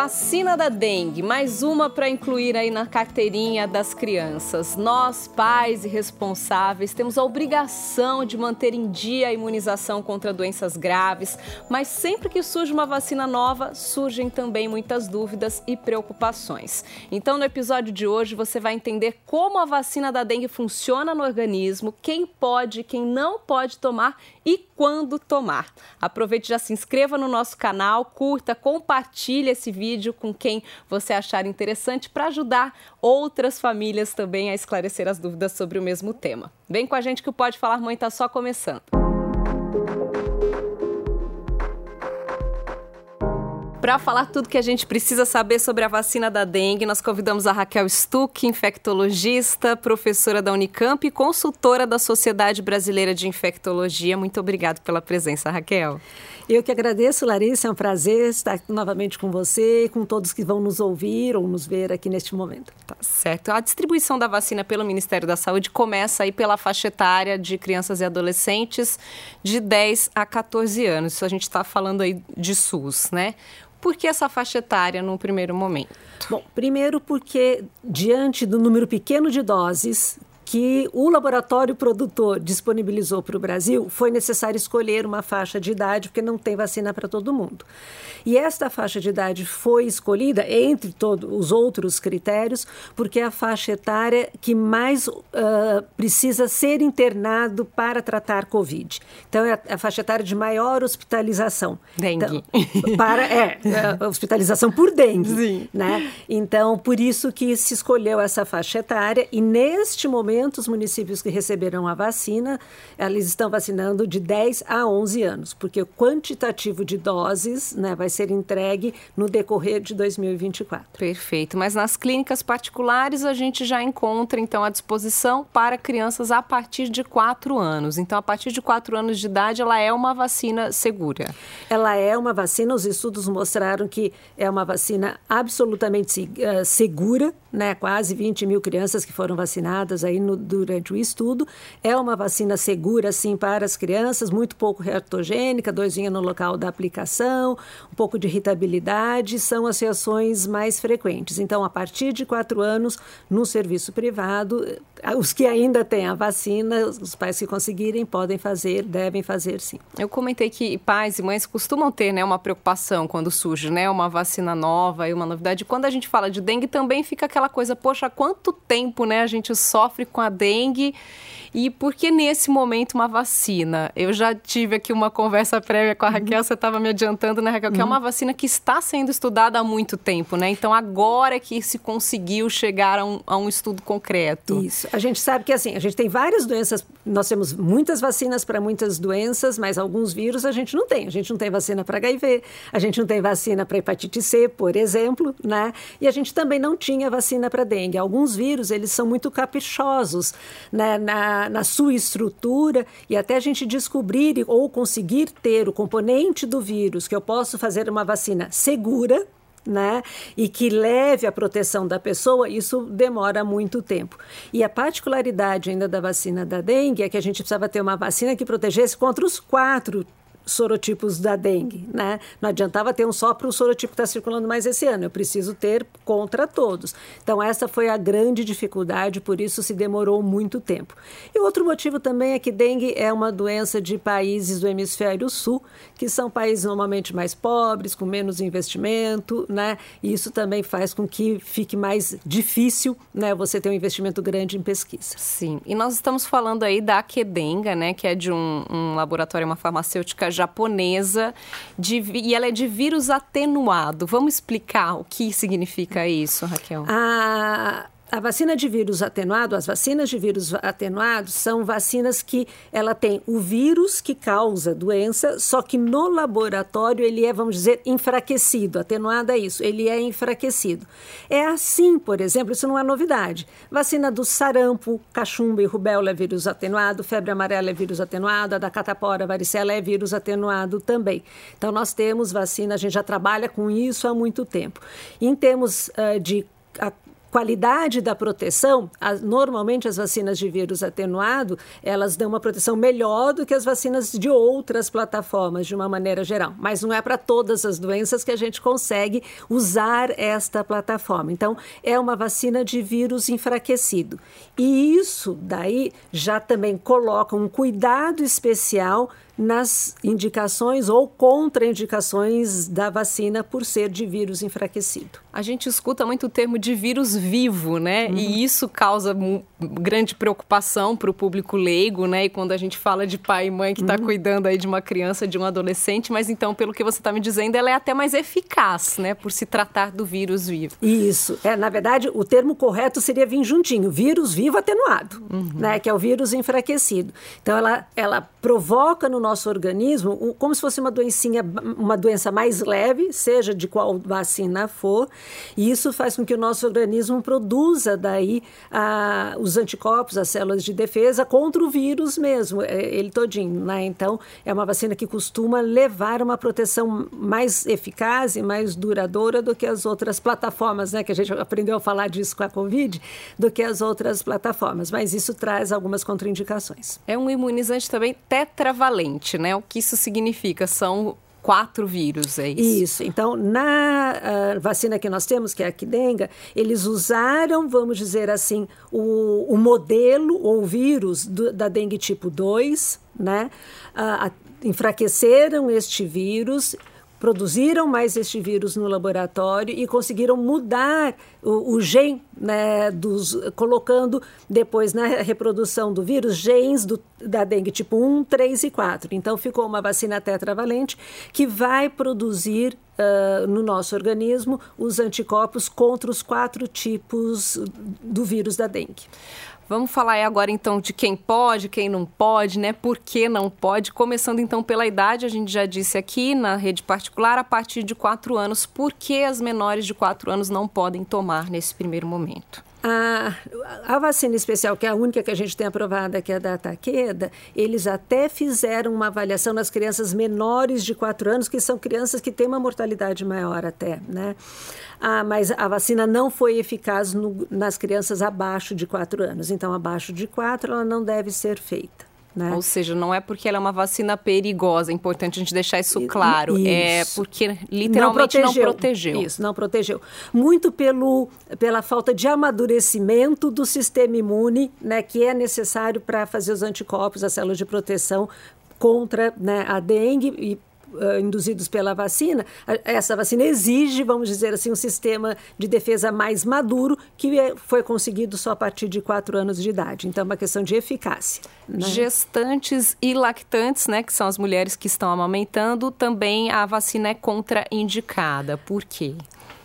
Vacina da dengue, mais uma para incluir aí na carteirinha das crianças. Nós, pais e responsáveis, temos a obrigação de manter em dia a imunização contra doenças graves, mas sempre que surge uma vacina nova, surgem também muitas dúvidas e preocupações. Então, no episódio de hoje, você vai entender como a vacina da dengue funciona no organismo, quem pode, quem não pode tomar e quando tomar. Aproveite já se inscreva no nosso canal, curta, compartilhe esse vídeo com quem você achar interessante para ajudar outras famílias também a esclarecer as dúvidas sobre o mesmo tema. Vem com a gente que o Pode Falar Mãe está só começando. Para falar tudo que a gente precisa saber sobre a vacina da dengue, nós convidamos a Raquel Stuck, infectologista, professora da Unicamp e consultora da Sociedade Brasileira de Infectologia. Muito obrigada pela presença, Raquel. Eu que agradeço, Larissa. É um prazer estar novamente com você e com todos que vão nos ouvir ou nos ver aqui neste momento. Tá certo. A distribuição da vacina pelo Ministério da Saúde começa aí pela faixa etária de crianças e adolescentes de 10 a 14 anos. Isso a gente está falando aí de SUS, né? Por que essa faixa etária no primeiro momento? Bom, primeiro porque diante do número pequeno de doses que o laboratório produtor disponibilizou para o Brasil, foi necessário escolher uma faixa de idade, porque não tem vacina para todo mundo. E esta faixa de idade foi escolhida, entre todos os outros critérios, porque é a faixa etária que mais uh, precisa ser internado para tratar Covid. Então, é a, faixa etária de maior hospitalização. Dengue. Então, para, é, é, hospitalização por dengue. Sim. Né? Então, por isso que se escolheu essa faixa etária, e neste momento, momento, os municípios que receberam a vacina, eles estão vacinando de 10 a 11 anos, porque o quantitativo de doses né, vai ser entregue no decorrer de 2024. Perfeito. Mas nas clínicas particulares a gente já encontra, então, a disposição para crianças a partir de 4 anos. Então, a partir de 4 anos de idade, ela é uma vacina segura. Ela é uma vacina, os estudos mostraram que é uma vacina absolutamente uh, segura, né? Quase 20 mil crianças que foram vacinadas aí no, durante o estudo. É uma vacina segura, sim, para as crianças, muito pouco reatogênica, doisinha no local da aplicação, um pouco de irritabilidade, são as reações mais frequentes. Então, a partir de quatro anos, no serviço privado, os que ainda têm a vacina, os pais que conseguirem, podem fazer, devem fazer sim. Eu comentei que pais e mães costumam ter né, uma preocupação quando surge né, uma vacina nova e uma novidade. Quando a gente fala de dengue, também fica aquela coisa, poxa, quanto tempo né, a gente sofre com a dengue e por que nesse momento uma vacina? Eu já tive aqui uma conversa prévia com a Raquel, uhum. você estava me adiantando, né, Raquel? Que é uma uhum. vacina que está sendo estudada há muito tempo, né? Então agora é que se conseguiu chegar a um, a um estudo concreto. Isso. A gente sabe que assim, a gente tem várias doenças, nós temos muitas vacinas para muitas doenças, mas alguns vírus a gente não tem. A gente não tem vacina para HIV, a gente não tem vacina para hepatite C, por exemplo, né? E a gente também não tinha vacina para dengue. Alguns vírus, eles são muito caprichosos né? na na, sua estrutura e até a gente descobrir ou conseguir ter o componente do vírus que eu posso fazer uma vacina segura, né? E que leve a proteção da pessoa, isso demora muito tempo. E a particularidade ainda da vacina da dengue é que a gente precisava ter uma vacina que protegesse contra os quatro sorotipos da dengue, né? Não adiantava ter um só para o sorotipo que está circulando mais esse ano, eu preciso ter contra todos. Então, essa foi a grande dificuldade, por isso se demorou muito tempo. E outro motivo também é que dengue é uma doença de países do hemisfério sul, que são países normalmente mais pobres, com menos investimento, né? E isso também faz com que fique mais difícil, né? Você ter um investimento grande em pesquisa. Sim, e nós estamos falando aí da Quedenga, né? Que é de um, um laboratório, uma farmacêutica japonesa de, e ela é de vírus atenuado. Vamos explicar o que significa isso, Raquel? A a vacina de vírus atenuado, as vacinas de vírus atenuados são vacinas que ela tem o vírus que causa doença, só que no laboratório ele é, vamos dizer, enfraquecido. Atenuado é isso, ele é enfraquecido. É assim, por exemplo, isso não é novidade. Vacina do sarampo, cachumba e rubéola é vírus atenuado, febre amarela é vírus atenuado, a da catapora, varicela é vírus atenuado também. Então nós temos vacina, a gente já trabalha com isso há muito tempo. Em termos uh, de qualidade da proteção, normalmente as vacinas de vírus atenuado, elas dão uma proteção melhor do que as vacinas de outras plataformas, de uma maneira geral. Mas não é para todas as doenças que a gente consegue usar esta plataforma. Então, é uma vacina de vírus enfraquecido. E isso daí já também coloca um cuidado especial nas indicações ou contraindicações da vacina por ser de vírus enfraquecido. A gente escuta muito o termo de vírus vivo, né? Uhum. E isso causa grande preocupação para o público leigo, né? E quando a gente fala de pai e mãe que está uhum. cuidando aí de uma criança, de um adolescente, mas então, pelo que você está me dizendo, ela é até mais eficaz, né? Por se tratar do vírus vivo. Isso. É, na verdade, o termo correto seria vir juntinho, vírus vivo atenuado, uhum. né? Que é o vírus enfraquecido. Então, ela, ela provoca no nosso organismo como se fosse uma doencinha, uma doença mais leve, seja de qual vacina for, e isso faz com que o nosso organismo produza daí a, os anticorpos, as células de defesa contra o vírus mesmo, é, ele todinho, né? Então, é uma vacina que costuma levar uma proteção mais eficaz e mais duradoura do que as outras plataformas, né? Que a gente aprendeu a falar disso com a Covid, do que as outras plataformas, mas isso traz algumas contraindicações. É um imunizante também tetravalente, né? O que isso significa? São quatro vírus, é isso? Isso. Então, na uh, vacina que nós temos, que é a Quidenga, eles usaram, vamos dizer assim, o, o modelo ou vírus do, da dengue tipo 2, né? Uh, enfraqueceram este vírus produziram mais este vírus no laboratório e conseguiram mudar o, o gen, né, dos, colocando depois na reprodução do vírus genes do, da dengue tipo 1, 3 e 4. Então ficou uma vacina tetravalente que vai produzir uh, no nosso organismo os anticorpos contra os quatro tipos do vírus da dengue. Vamos falar agora então de quem pode, quem não pode, né? Por que não pode? Começando então pela idade, a gente já disse aqui na rede particular, a partir de 4 anos. Por que as menores de 4 anos não podem tomar nesse primeiro momento? A, a, vacina especial, que é a única que a gente tem aprovada, que é da Taqueda, eles até fizeram uma avaliação nas crianças menores de 4 anos, que são crianças que têm uma mortalidade maior até, né? Ah, mas a vacina não foi eficaz no, nas crianças abaixo de 4 anos. Então, abaixo de 4, ela não deve ser feita. Né? Ou seja, não é porque ela é uma vacina perigosa, é importante a gente deixar isso claro. É isso. É porque literalmente não protegeu. não protegeu. Isso, não protegeu. Muito pelo, pela falta de amadurecimento do sistema imune, né, que é necessário para fazer os anticorpos, as células de proteção contra né, a dengue e induzidos pela vacina, essa vacina exige, vamos dizer assim, um sistema de defesa mais maduro que é, foi conseguido só a partir de quatro anos de idade. Então, é uma questão de eficácia. Né? Gestantes e lactantes, né, que são as mulheres que estão amamentando, também a vacina é contraindicada. Por quê?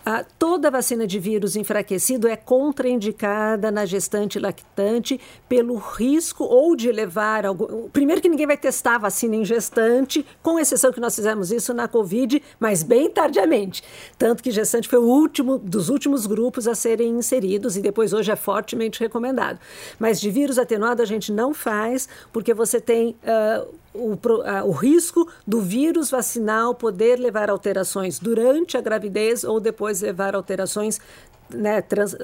Ah, toda vacina de vírus enfraquecido é contraindicada na gestante lactante pelo risco ou de levar algum. Primeiro que ninguém vai testar vacina em gestante, com exceção que nós fizemos isso na Covid, mas bem tardiamente. Tanto que gestante foi o último dos últimos grupos a serem inseridos e depois hoje é fortemente recomendado. Mas de vírus atenuado a gente não faz, porque você tem. Uh, o, o, risco do vírus vacinal poder levar alterações durante a gravidez ou depois levar alterações né, trans,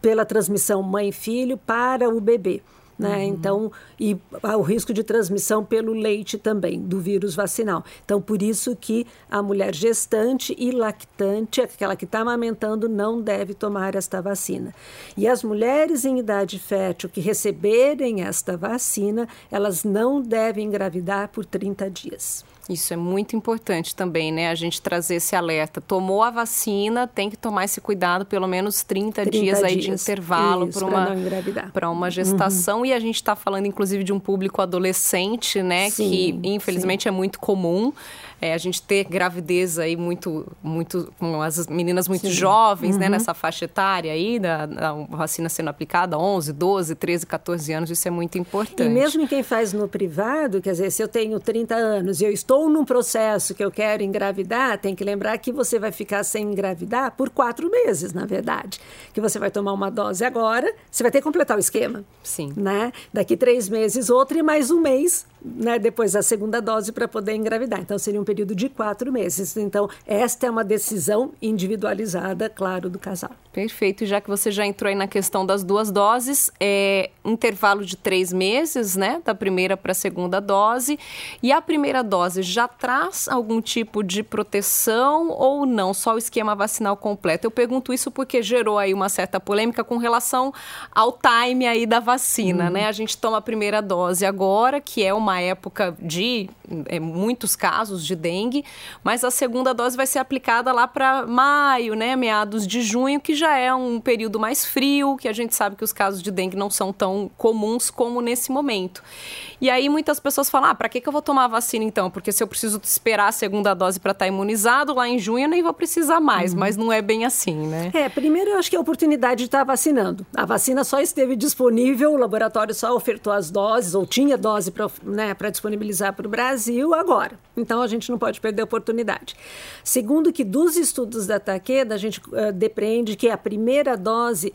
pela transmissão mãe-filho para o bebê. Né? Uhum. Então, e o risco de transmissão pelo leite também, do vírus vacinal. Então, por isso que a mulher gestante e lactante, aquela que está amamentando, não deve tomar esta vacina. E as mulheres em idade fértil que receberem esta vacina, elas não devem engravidar por 30 dias. Isso é muito importante também, né? A gente trazer esse alerta. Tomou a vacina, tem que tomar esse cuidado, pelo menos 30, 30 dias, aí de intervalo para uma, uma gestação. Uhum. E a gente está falando, inclusive, de um público adolescente, né? Sim, que infelizmente sim. é muito comum é, a gente ter gravidez aí muito, muito com as meninas muito Sim. jovens, né, uhum. né, nessa faixa etária aí, da, da, vacina sendo aplicada, 11, 12, 13, 14 anos, isso é muito importante. E mesmo quem faz no privado, quer dizer, se eu tenho 30 anos e eu estou num processo que eu quero engravidar, tem que lembrar que você vai ficar sem engravidar por quatro meses, na verdade. Que você vai tomar uma dose agora, você vai ter que completar o esquema. Sim. Né? Daqui três meses, outra e mais um mês né, depois da segunda dose para poder engravidar. Então, seria um período de quatro meses. Então, esta é uma decisão individualizada, claro, do casal. Perfeito. Já que você já entrou aí na questão das duas doses, é intervalo de três meses, né? Da primeira para a segunda dose. E a primeira dose já traz algum tipo de proteção ou não? Só o esquema vacinal completo? Eu pergunto isso porque gerou aí uma certa polêmica com relação ao time aí da vacina, uhum. né? A gente toma a primeira dose agora, que é uma época de é, muitos casos de dengue, mas a segunda dose vai ser aplicada lá para maio, né? Meados de junho, que já é um período mais frio, que a gente sabe que os casos de dengue não são tão comuns como nesse momento. E aí muitas pessoas falam: ah, para que, que eu vou tomar a vacina então? Porque se eu preciso esperar a segunda dose para estar tá imunizado, lá em junho eu nem vou precisar mais, uhum. mas não é bem assim, né? É, primeiro eu acho que é a oportunidade de estar tá vacinando. A vacina só esteve disponível, o laboratório só ofertou as doses, ou tinha dose para né, disponibilizar para o Brasil agora. Então a gente não pode perder a oportunidade. Segundo que dos estudos da Takeda, a gente uh, depreende que a primeira dose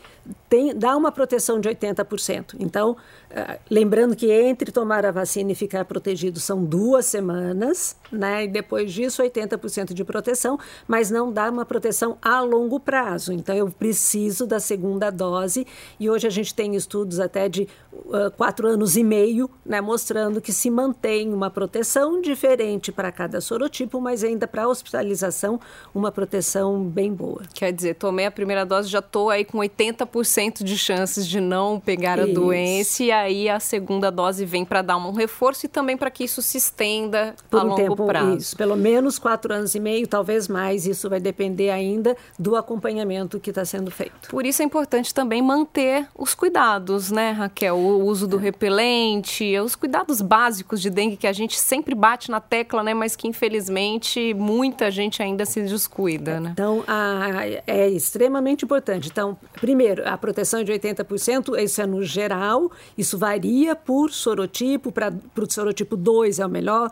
tem, dá uma proteção de 80%. Então, uh, lembrando que entre tomar a vacina e ficar protegido são duas semanas, né? E depois disso, 80% de proteção, mas não dá uma proteção a longo prazo. Então, eu preciso da segunda dose. E hoje a gente tem estudos até de uh, quatro anos e meio, né? Mostrando que se mantém uma proteção diferente para cada sorotipo, mas ainda para hospitalização, uma proteção bem boa. Quer dizer, tomei a primeira dose, já estou aí com 80% de chances de não pegar a isso. doença, e aí a segunda dose vem para dar um reforço e também para que isso se estenda Por a um longo tempo, prazo. Isso, pelo menos quatro anos e meio, talvez mais, isso vai depender ainda do acompanhamento que está sendo feito. Por isso é importante também manter os cuidados, né, Raquel? O uso do é. repelente, os cuidados básicos de dengue que a gente sempre bate na tecla, né, mas que infelizmente muita gente ainda se descuida, né? Então, a, é extremamente importante. Então, primeiro, a proteção é de 80%, isso é no geral, isso varia por sorotipo, para o sorotipo 2 é o melhor,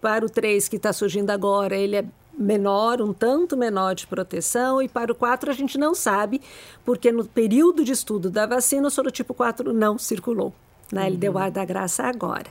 para o 3 que está surgindo agora, ele é menor, um tanto menor de proteção, e para o 4 a gente não sabe, porque no período de estudo da vacina o sorotipo 4 não circulou. Né? Ele uhum. deu ar da graça agora.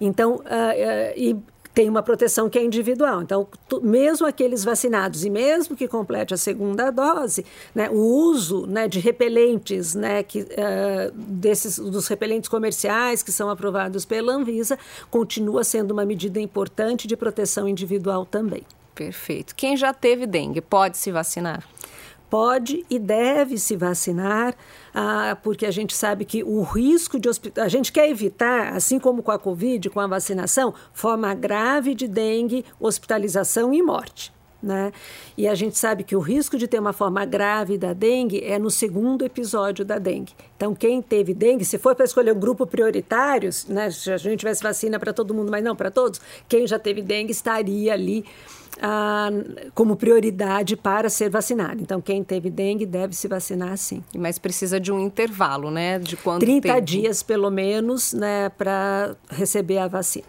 Então, uh, uh, e tem uma proteção que é individual. Então, tu, mesmo aqueles vacinados e mesmo que complete a segunda dose, né, o uso né, de repelentes, né, que, uh, desses, dos repelentes comerciais que são aprovados pela Anvisa, continua sendo uma medida importante de proteção individual também. Perfeito. Quem já teve dengue pode se vacinar? Pode e deve se vacinar, ah, porque a gente sabe que o risco de hospital. A gente quer evitar, assim como com a Covid, com a vacinação, forma grave de dengue, hospitalização e morte. Né? E a gente sabe que o risco de ter uma forma grave da dengue é no segundo episódio da dengue. Então, quem teve dengue, se for para escolher um grupo prioritário, né, se a gente tivesse vacina para todo mundo, mas não para todos, quem já teve dengue estaria ali ah, como prioridade para ser vacinado. Então, quem teve dengue deve se vacinar sim. Mas precisa de um intervalo, né? De quanto 30 tempo? dias, pelo menos, né, para receber a vacina.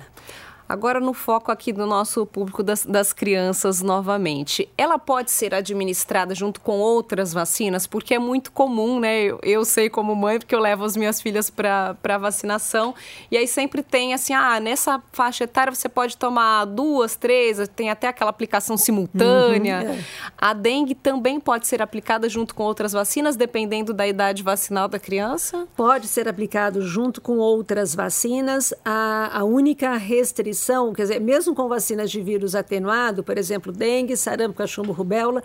Agora, no foco aqui do nosso público das, das, crianças novamente, ela pode ser administrada junto com outras vacinas, porque é muito comum, né? Eu, eu sei como mãe, porque eu levo as minhas filhas para vacinação, e aí sempre tem assim: ah, nessa faixa etária você pode tomar duas, três, tem até aquela aplicação simultânea. Uhum, é. A dengue também pode ser aplicada junto com outras vacinas, dependendo da idade vacinal da criança? Pode ser aplicado junto com outras vacinas. A, a única restrição restrição, quer dizer, mesmo com vacinas de vírus atenuado, por exemplo, dengue, sarampo, cachumbo, rubéola,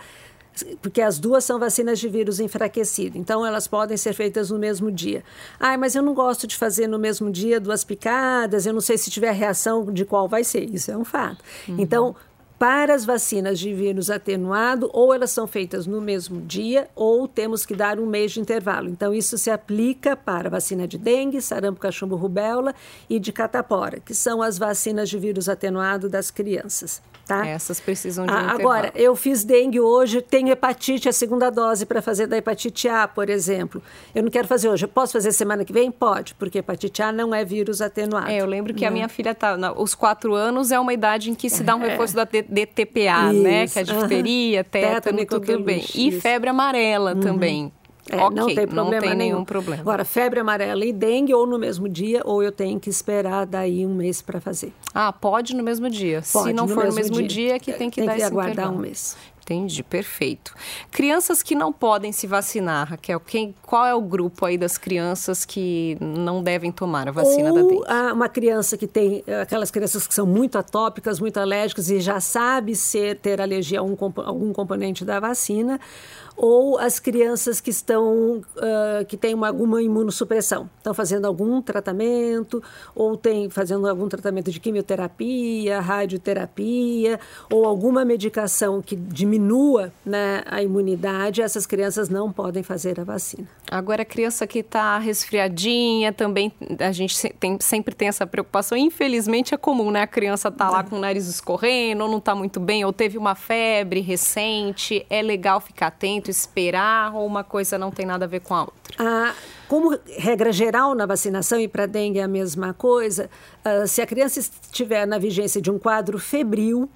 porque as duas são vacinas de vírus enfraquecido, então elas podem ser feitas no mesmo dia. Ah, mas eu não gosto de fazer no mesmo dia duas picadas, eu não sei se tiver reação de qual vai ser, isso é um fato. Uhum. Então, para as vacinas de vírus atenuado, ou elas são feitas no mesmo dia, ou temos que dar um mês de intervalo. Então, isso se aplica para vacina de dengue, sarampo, cachumbo, rubéola e de catapora, que são as vacinas de vírus atenuado das crianças. Tá? Essas precisam de um ah, Agora, eu fiz dengue hoje, tenho hepatite, a segunda dose para fazer da hepatite A, por exemplo. Eu não quero fazer hoje. Eu posso fazer semana que vem? Pode, porque hepatite A não é vírus atenuado. É, eu lembro que a minha filha tá. Os quatro anos é uma idade em que se dá um é. reforço da DTPA, isso. né? Que é a difteria, tétano, tudo bem. E febre amarela uhum. também. É, okay, não tem problema não tem nenhum. nenhum. problema. Agora, febre amarela e dengue ou no mesmo dia, ou eu tenho que esperar daí um mês para fazer. Ah, pode no mesmo dia. Pode, Se não no for no mesmo dia, dia que tem que tem dar que esse aguardar intervalo. um mês. Entendi, perfeito. Crianças que não podem se vacinar, Raquel, quem, qual é o grupo aí das crianças que não devem tomar a vacina Ou da dengue? uma criança que tem aquelas crianças que são muito atópicas, muito alérgicas e já sabe ser ter alergia a um, algum componente da vacina, ou as crianças que estão uh, que têm uma, alguma imunossupressão, estão fazendo algum tratamento ou têm fazendo algum tratamento de quimioterapia, radioterapia ou alguma medicação que diminua né, a imunidade, essas crianças não podem fazer a vacina. Agora a criança que está resfriadinha também a gente tem, sempre tem essa preocupação. Infelizmente é comum, né? A criança tá lá é. com o nariz escorrendo, ou não está muito bem, ou teve uma febre recente. É legal ficar atento esperar ou uma coisa não tem nada a ver com a outra? Ah, como regra geral na vacinação e para dengue é a mesma coisa, ah, se a criança estiver na vigência de um quadro febril,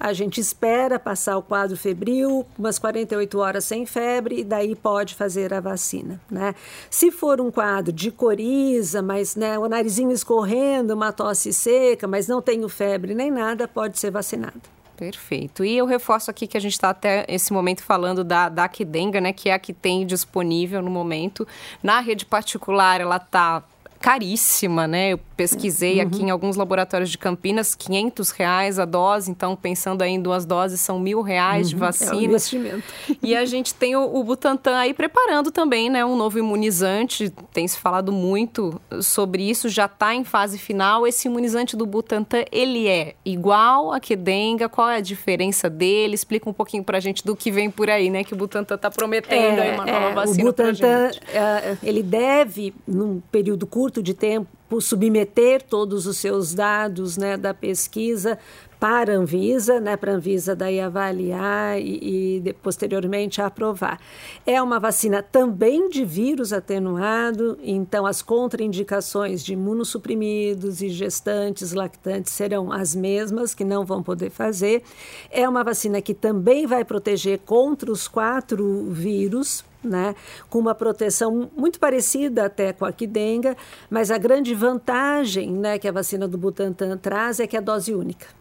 a gente espera passar o quadro febril, umas 48 horas sem febre, e daí pode fazer a vacina. Né? Se for um quadro de coriza, mas né, o narizinho escorrendo, uma tosse seca, mas não tenho febre nem nada, pode ser vacinado. Perfeito. E eu reforço aqui que a gente está até esse momento falando da, da Akidenga, né, que é a que tem disponível no momento. Na rede particular, ela está caríssima, né? Eu pesquisei uhum. aqui em alguns laboratórios de Campinas, 500 reais a dose. Então, pensando aí em duas doses, são mil reais uhum. de vacina. É um investimento. E a gente tem o, o, Butantan aí preparando também, né? Um novo imunizante. Tem se falado muito sobre isso. Já está em fase final. Esse imunizante do Butantan, ele é igual a Kedenga? Qual é a diferença dele? Explica um pouquinho para a gente do que vem por aí, né? Que o Butantan está prometendo é, aí uma nova é, vacina para gente. É, ele deve, num período curto de tempo submeter todos os seus dados né, da pesquisa para a Anvisa, né, para a Anvisa daí avaliar e, e, posteriormente aprovar. É uma vacina também de vírus atenuado, então as contraindicações de imunossuprimidos e gestantes, lactantes serão as mesmas, que não vão poder fazer. É uma vacina que também vai proteger contra os quatro vírus, né, com uma proteção muito parecida até com a Quidenga, mas a grande vantagem né, que a vacina do Butantan traz é que é dose única.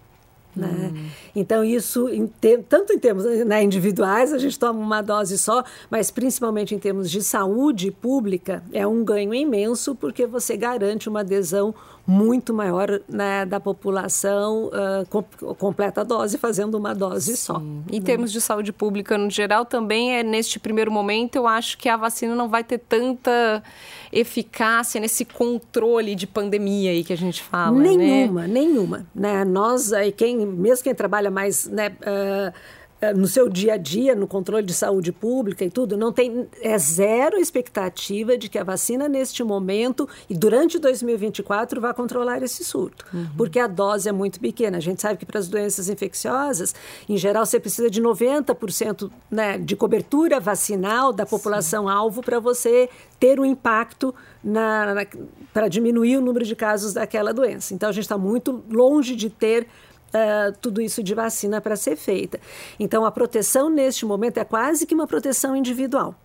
Né? Hum. Então, isso, em te, tanto em termos né, individuais, a gente toma uma dose só, mas principalmente em termos de saúde pública, é um ganho imenso, porque você garante uma adesão muito maior né, da população uh, com, completa a dose, fazendo uma dose Sim. só. Em termos de saúde pública no geral, também é neste primeiro momento, eu acho que a vacina não vai ter tanta eficácia nesse controle de pandemia aí que a gente fala. Né? Nenhuma, né? nenhuma. Né? Nós, quem, mesmo quem trabalha mais né, uh, no seu dia a dia, no controle de saúde pública e tudo, não tem é zero expectativa de que a vacina neste momento e durante 2024 vá controlar esse surto, uhum. porque a dose é muito pequena. A gente sabe que para as doenças infecciosas, em geral, você precisa de 90% né, de cobertura vacinal da população alvo para você ter um impacto para diminuir o número de casos daquela doença. Então a gente está muito longe de ter Uh, tudo isso de vacina para ser feita. Então, a proteção neste momento é quase que uma proteção individual.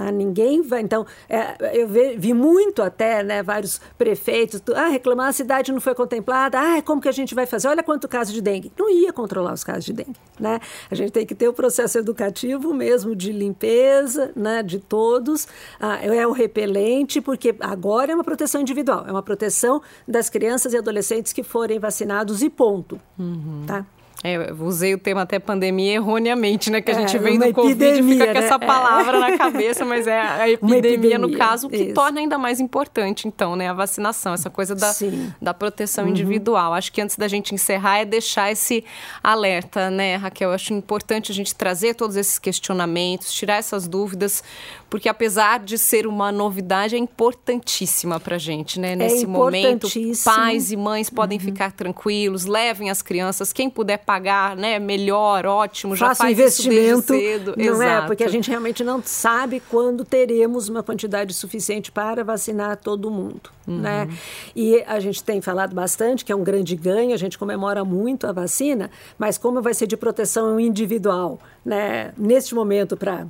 Né? Ninguém vai. Então, é, eu vi, vi, muito até né, vários prefeitos ah, reclamar, a cidade não foi contemplada, ah, como que a gente vai fazer? Olha quanto caso de dengue. Não ia controlar os casos de dengue. Né? A gente tem que ter o processo educativo mesmo de limpeza né, de todos, ah, é o repelente, porque agora é uma proteção individual, é uma proteção das crianças e adolescentes que forem vacinados e ponto. Uhum. Tá? É, eu usei o tema até pandemia erroneamente, né? Que a gente é, vem do Covid e fica né? com essa palavra é. na cabeça, mas é a epidemia, epidemia no caso, que isso. torna ainda mais importante, então, né? A vacinação, essa coisa da, da proteção uhum. individual. Acho que antes da gente encerrar é deixar esse alerta, né, Raquel? Eu acho importante a gente trazer todos esses questionamentos, tirar essas dúvidas, porque apesar de ser uma novidade, é importantíssima para a gente, né? É Nesse momento, pais e mães podem uhum. ficar tranquilos, levem as crianças, quem puder pagar, né, melhor, ótimo, já Faça faz investimento, cedo. Não? Exato. é? Porque a gente realmente não sabe quando teremos uma quantidade suficiente para vacinar todo mundo, uhum. né? E a gente tem falado bastante que é um grande ganho, a gente comemora muito a vacina, mas como vai ser de proteção individual, né? Neste momento para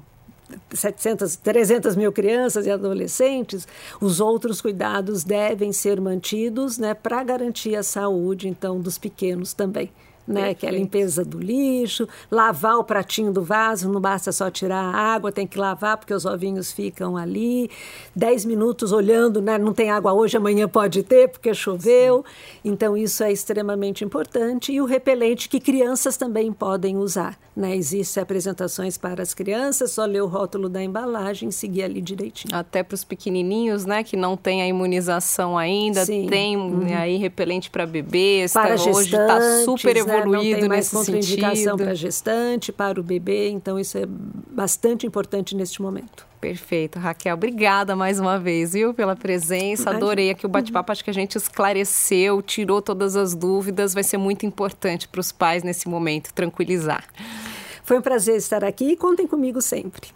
700, 300 mil crianças e adolescentes, os outros cuidados devem ser mantidos né, para garantir a saúde, então, dos pequenos também. Né? Perfeito. Que é a limpeza do lixo, lavar o pratinho do vaso, não basta só tirar a água, tem que lavar porque os ovinhos ficam ali. Dez minutos olhando, né? Não tem água hoje, amanhã pode ter porque choveu. Sim. Então isso é extremamente importante. E o repelente que crianças também podem usar, né? Existem apresentações para as crianças, só ler o rótulo da embalagem e seguir ali direitinho. Até para os pequenininhos, né? Que não tem a imunização ainda, Sim. tem uhum. aí repelente para bebês. Para tá, hoje está super evoluído. Evoluído não tem mais contraindicação para gestante, para o bebê, então isso é bastante importante neste momento. Perfeito, Raquel. Obrigada mais uma vez, viu, pela presença. Adorei aqui o bate-papo. Acho que a gente esclareceu, tirou todas as dúvidas. Vai ser muito importante para os pais nesse momento tranquilizar. Foi um prazer estar aqui e contem comigo sempre.